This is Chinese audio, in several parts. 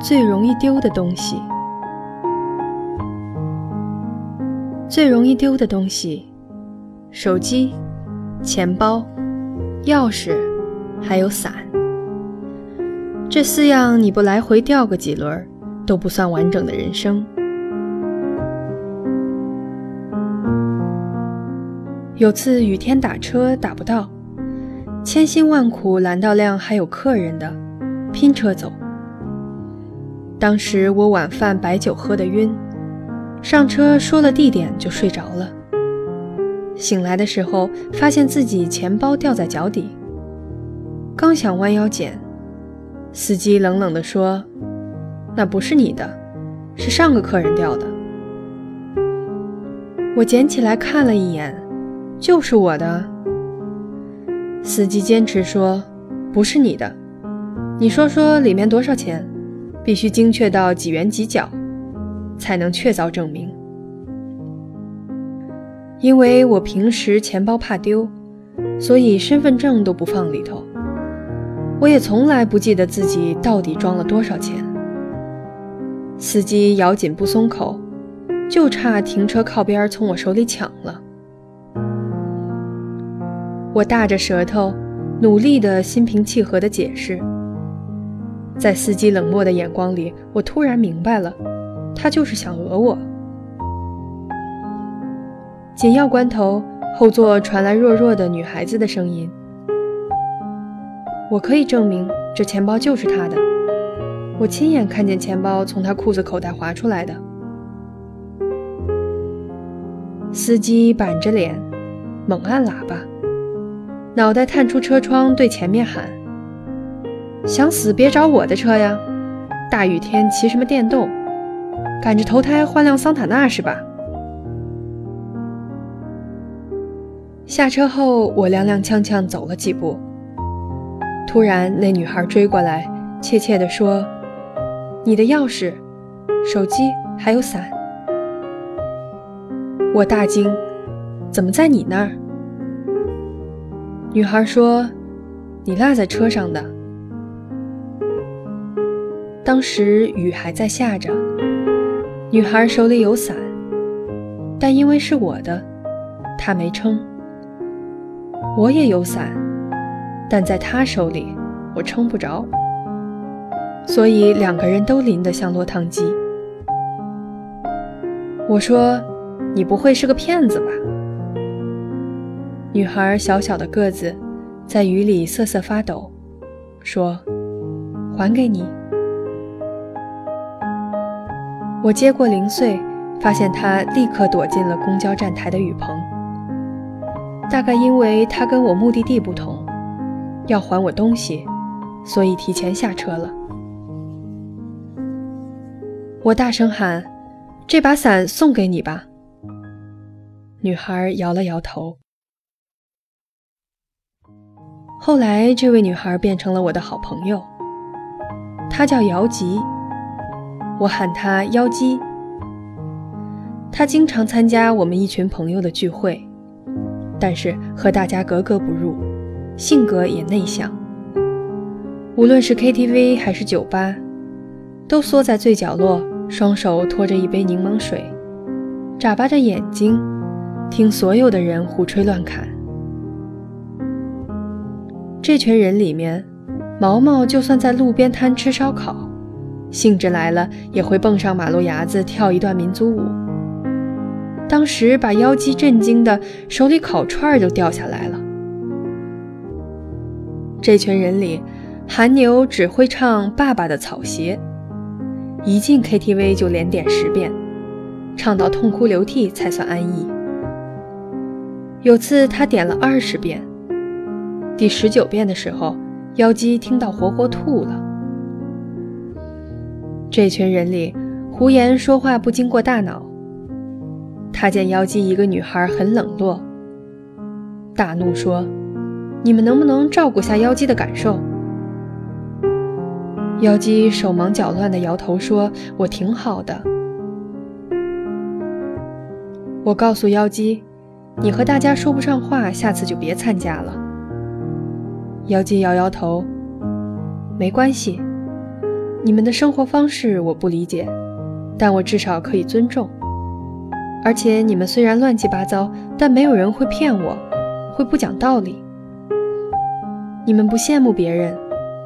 最容易丢的东西，最容易丢的东西，手机、钱包、钥匙，还有伞。这四样你不来回掉个几轮，都不算完整的人生。有次雨天打车打不到，千辛万苦拦到辆还有客人的，拼车走。当时我晚饭白酒喝得晕，上车说了地点就睡着了。醒来的时候发现自己钱包掉在脚底，刚想弯腰捡，司机冷冷地说：“那不是你的，是上个客人掉的。”我捡起来看了一眼。就是我的。司机坚持说，不是你的。你说说里面多少钱？必须精确到几元几角，才能确凿证明。因为我平时钱包怕丢，所以身份证都不放里头。我也从来不记得自己到底装了多少钱。司机咬紧不松口，就差停车靠边从我手里抢了。我大着舌头，努力的心平气和的解释。在司机冷漠的眼光里，我突然明白了，他就是想讹我。紧要关头，后座传来弱弱的女孩子的声音：“我可以证明，这钱包就是他的。我亲眼看见钱包从他裤子口袋滑出来的。”司机板着脸，猛按喇叭。脑袋探出车窗，对前面喊：“想死别找我的车呀！大雨天骑什么电动？赶着投胎换辆桑塔纳是吧？”下车后，我踉踉跄跄走了几步，突然那女孩追过来，怯怯地说：“你的钥匙、手机还有伞。”我大惊：“怎么在你那儿？”女孩说：“你落在车上的。”当时雨还在下着，女孩手里有伞，但因为是我的，她没撑。我也有伞，但在她手里，我撑不着，所以两个人都淋得像落汤鸡。我说：“你不会是个骗子吧？”女孩小小的个子，在雨里瑟瑟发抖，说：“还给你。”我接过零碎，发现她立刻躲进了公交站台的雨棚。大概因为她跟我目的地不同，要还我东西，所以提前下车了。我大声喊：“这把伞送给你吧。”女孩摇了摇头。后来，这位女孩变成了我的好朋友。她叫姚吉，我喊她妖姬。她经常参加我们一群朋友的聚会，但是和大家格格不入，性格也内向。无论是 KTV 还是酒吧，都缩在最角落，双手托着一杯柠檬水，眨巴着眼睛，听所有的人胡吹乱侃。这群人里面，毛毛就算在路边摊吃烧烤，兴致来了也会蹦上马路牙子跳一段民族舞。当时把妖姬震惊的，手里烤串都掉下来了。这群人里，韩牛只会唱《爸爸的草鞋》，一进 KTV 就连点十遍，唱到痛哭流涕才算安逸。有次他点了二十遍。第十九遍的时候，妖姬听到活活吐了。这群人里，胡言说话不经过大脑。他见妖姬一个女孩很冷落，大怒说：“你们能不能照顾下妖姬的感受？”妖姬手忙脚乱地摇头说：“我挺好的。”我告诉妖姬：“你和大家说不上话，下次就别参加了。”妖姬摇摇头，没关系。你们的生活方式我不理解，但我至少可以尊重。而且你们虽然乱七八糟，但没有人会骗我，会不讲道理。你们不羡慕别人，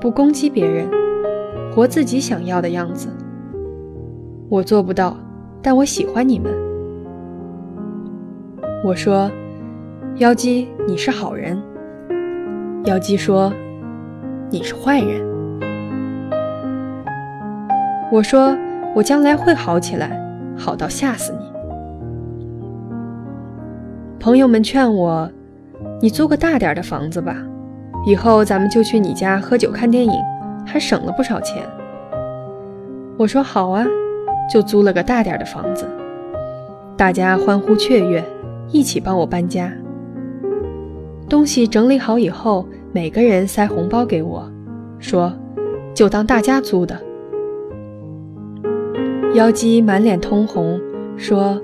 不攻击别人，活自己想要的样子。我做不到，但我喜欢你们。我说：“妖姬，你是好人。”妖姬说：“你是坏人。”我说：“我将来会好起来，好到吓死你。”朋友们劝我：“你租个大点的房子吧，以后咱们就去你家喝酒看电影，还省了不少钱。”我说：“好啊，就租了个大点的房子。”大家欢呼雀跃，一起帮我搬家。东西整理好以后，每个人塞红包给我，说：“就当大家租的。”妖姬满脸通红，说：“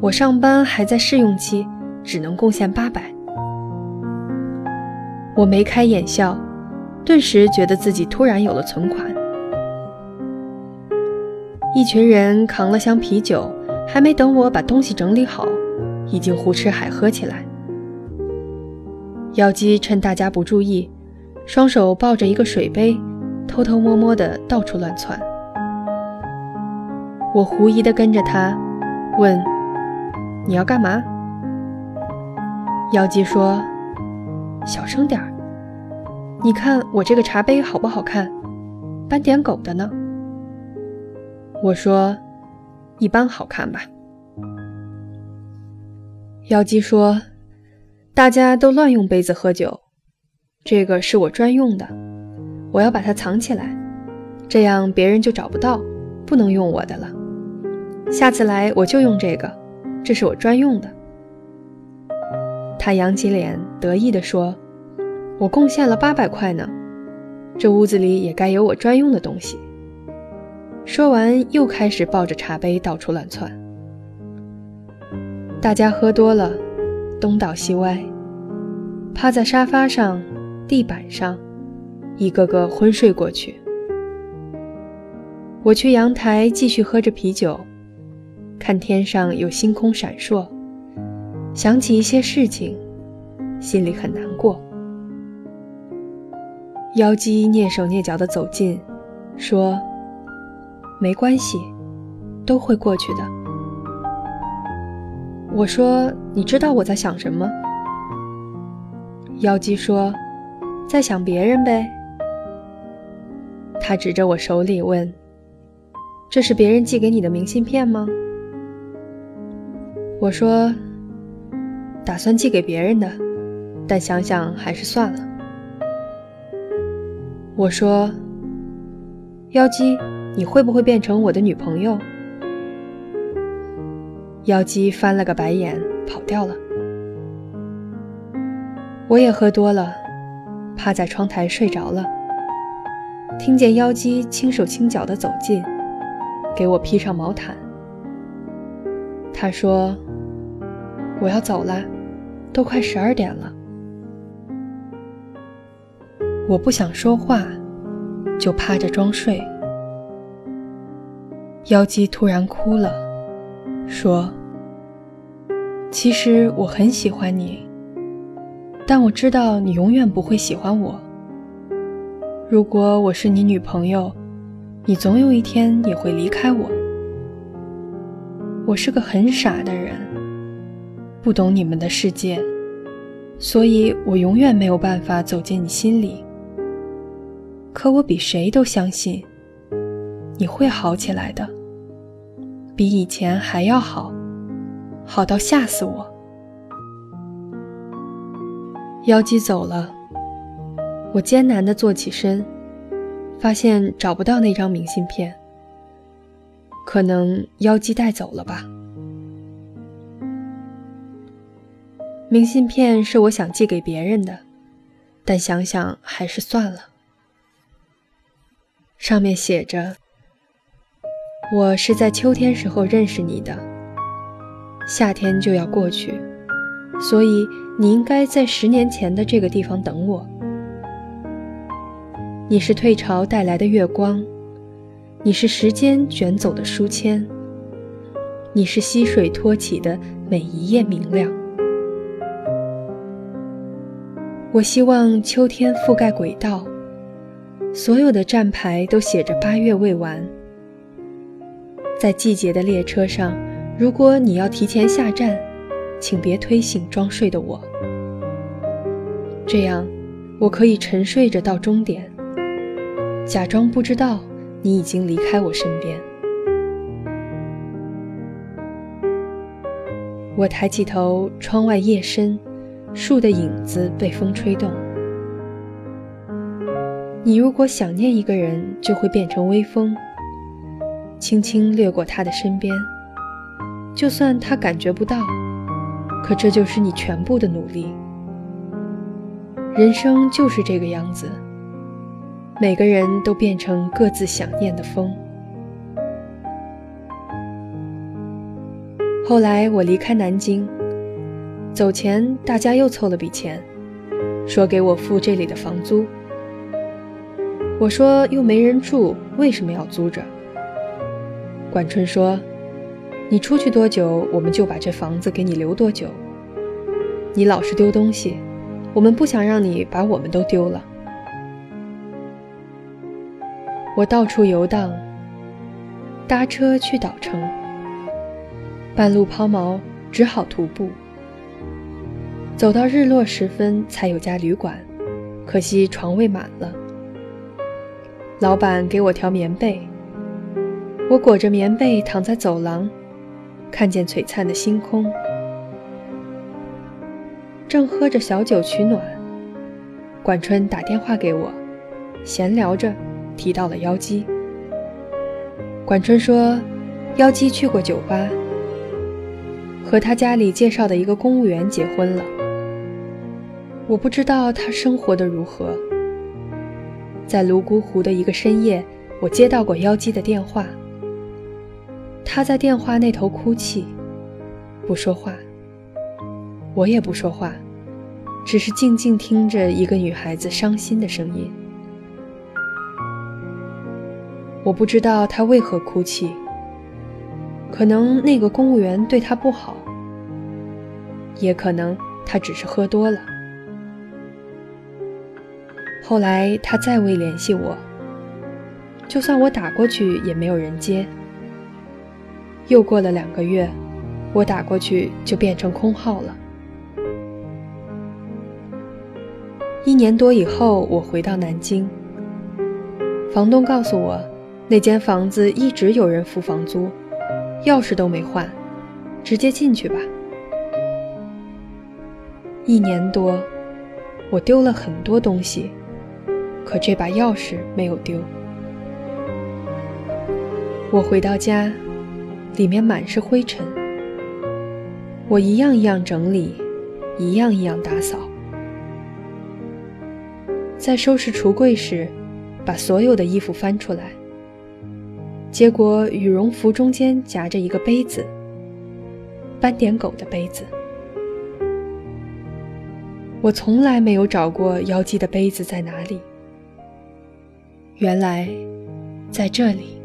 我上班还在试用期，只能贡献八百。”我眉开眼笑，顿时觉得自己突然有了存款。一群人扛了箱啤酒，还没等我把东西整理好，已经胡吃海喝起来。妖姬趁大家不注意，双手抱着一个水杯，偷偷摸摸的到处乱窜。我狐疑的跟着他，问：“你要干嘛？”妖姬说：“小声点儿，你看我这个茶杯好不好看？斑点狗的呢。”我说：“一般好看吧。”妖姬说：“大家都乱用杯子喝酒，这个是我专用的，我要把它藏起来，这样别人就找不到，不能用我的了。”下次来我就用这个，这是我专用的。他扬起脸，得意地说：“我贡献了八百块呢，这屋子里也该有我专用的东西。”说完，又开始抱着茶杯到处乱窜。大家喝多了，东倒西歪，趴在沙发上、地板上，一个个昏睡过去。我去阳台继续喝着啤酒。看天上有星空闪烁，想起一些事情，心里很难过。妖姬蹑手蹑脚地走近，说：“没关系，都会过去的。”我说：“你知道我在想什么？”妖姬说：“在想别人呗。”他指着我手里问：“这是别人寄给你的明信片吗？”我说：“打算寄给别人的，但想想还是算了。”我说：“妖姬，你会不会变成我的女朋友？”妖姬翻了个白眼，跑掉了。我也喝多了，趴在窗台睡着了。听见妖姬轻手轻脚地走近，给我披上毛毯。他说。我要走了，都快十二点了。我不想说话，就趴着装睡。妖姬突然哭了，说：“其实我很喜欢你，但我知道你永远不会喜欢我。如果我是你女朋友，你总有一天也会离开我。我是个很傻的人。”不懂你们的世界，所以我永远没有办法走进你心里。可我比谁都相信，你会好起来的，比以前还要好，好到吓死我。妖姬走了，我艰难地坐起身，发现找不到那张明信片，可能妖姬带走了吧。明信片是我想寄给别人的，但想想还是算了。上面写着：“我是在秋天时候认识你的，夏天就要过去，所以你应该在十年前的这个地方等我。你是退潮带来的月光，你是时间卷走的书签，你是溪水托起的每一页明亮。我希望秋天覆盖轨道，所有的站牌都写着八月未完。在季节的列车上，如果你要提前下站，请别推醒装睡的我，这样我可以沉睡着到终点。假装不知道你已经离开我身边。我抬起头，窗外夜深，树的影子被风吹动。你如果想念一个人，就会变成微风，轻轻掠过他的身边，就算他感觉不到，可这就是你全部的努力。人生就是这个样子。每个人都变成各自想念的风。后来我离开南京，走前大家又凑了笔钱，说给我付这里的房租。我说又没人住，为什么要租着？管春说：“你出去多久，我们就把这房子给你留多久。你老是丢东西，我们不想让你把我们都丢了。”我到处游荡，搭车去岛城，半路抛锚，只好徒步。走到日落时分才有家旅馆，可惜床位满了。老板给我条棉被，我裹着棉被躺在走廊，看见璀璨的星空，正喝着小酒取暖。管春打电话给我，闲聊着。提到了妖姬，管春说，妖姬去过酒吧，和他家里介绍的一个公务员结婚了。我不知道他生活的如何。在泸沽湖的一个深夜，我接到过妖姬的电话，他在电话那头哭泣，不说话，我也不说话，只是静静听着一个女孩子伤心的声音。我不知道他为何哭泣，可能那个公务员对他不好，也可能他只是喝多了。后来他再未联系我，就算我打过去也没有人接。又过了两个月，我打过去就变成空号了。一年多以后，我回到南京，房东告诉我。那间房子一直有人付房租，钥匙都没换，直接进去吧。一年多，我丢了很多东西，可这把钥匙没有丢。我回到家，里面满是灰尘，我一样一样整理，一样一样打扫。在收拾橱柜时，把所有的衣服翻出来。结果羽绒服中间夹着一个杯子，斑点狗的杯子。我从来没有找过妖姬的杯子在哪里，原来在这里。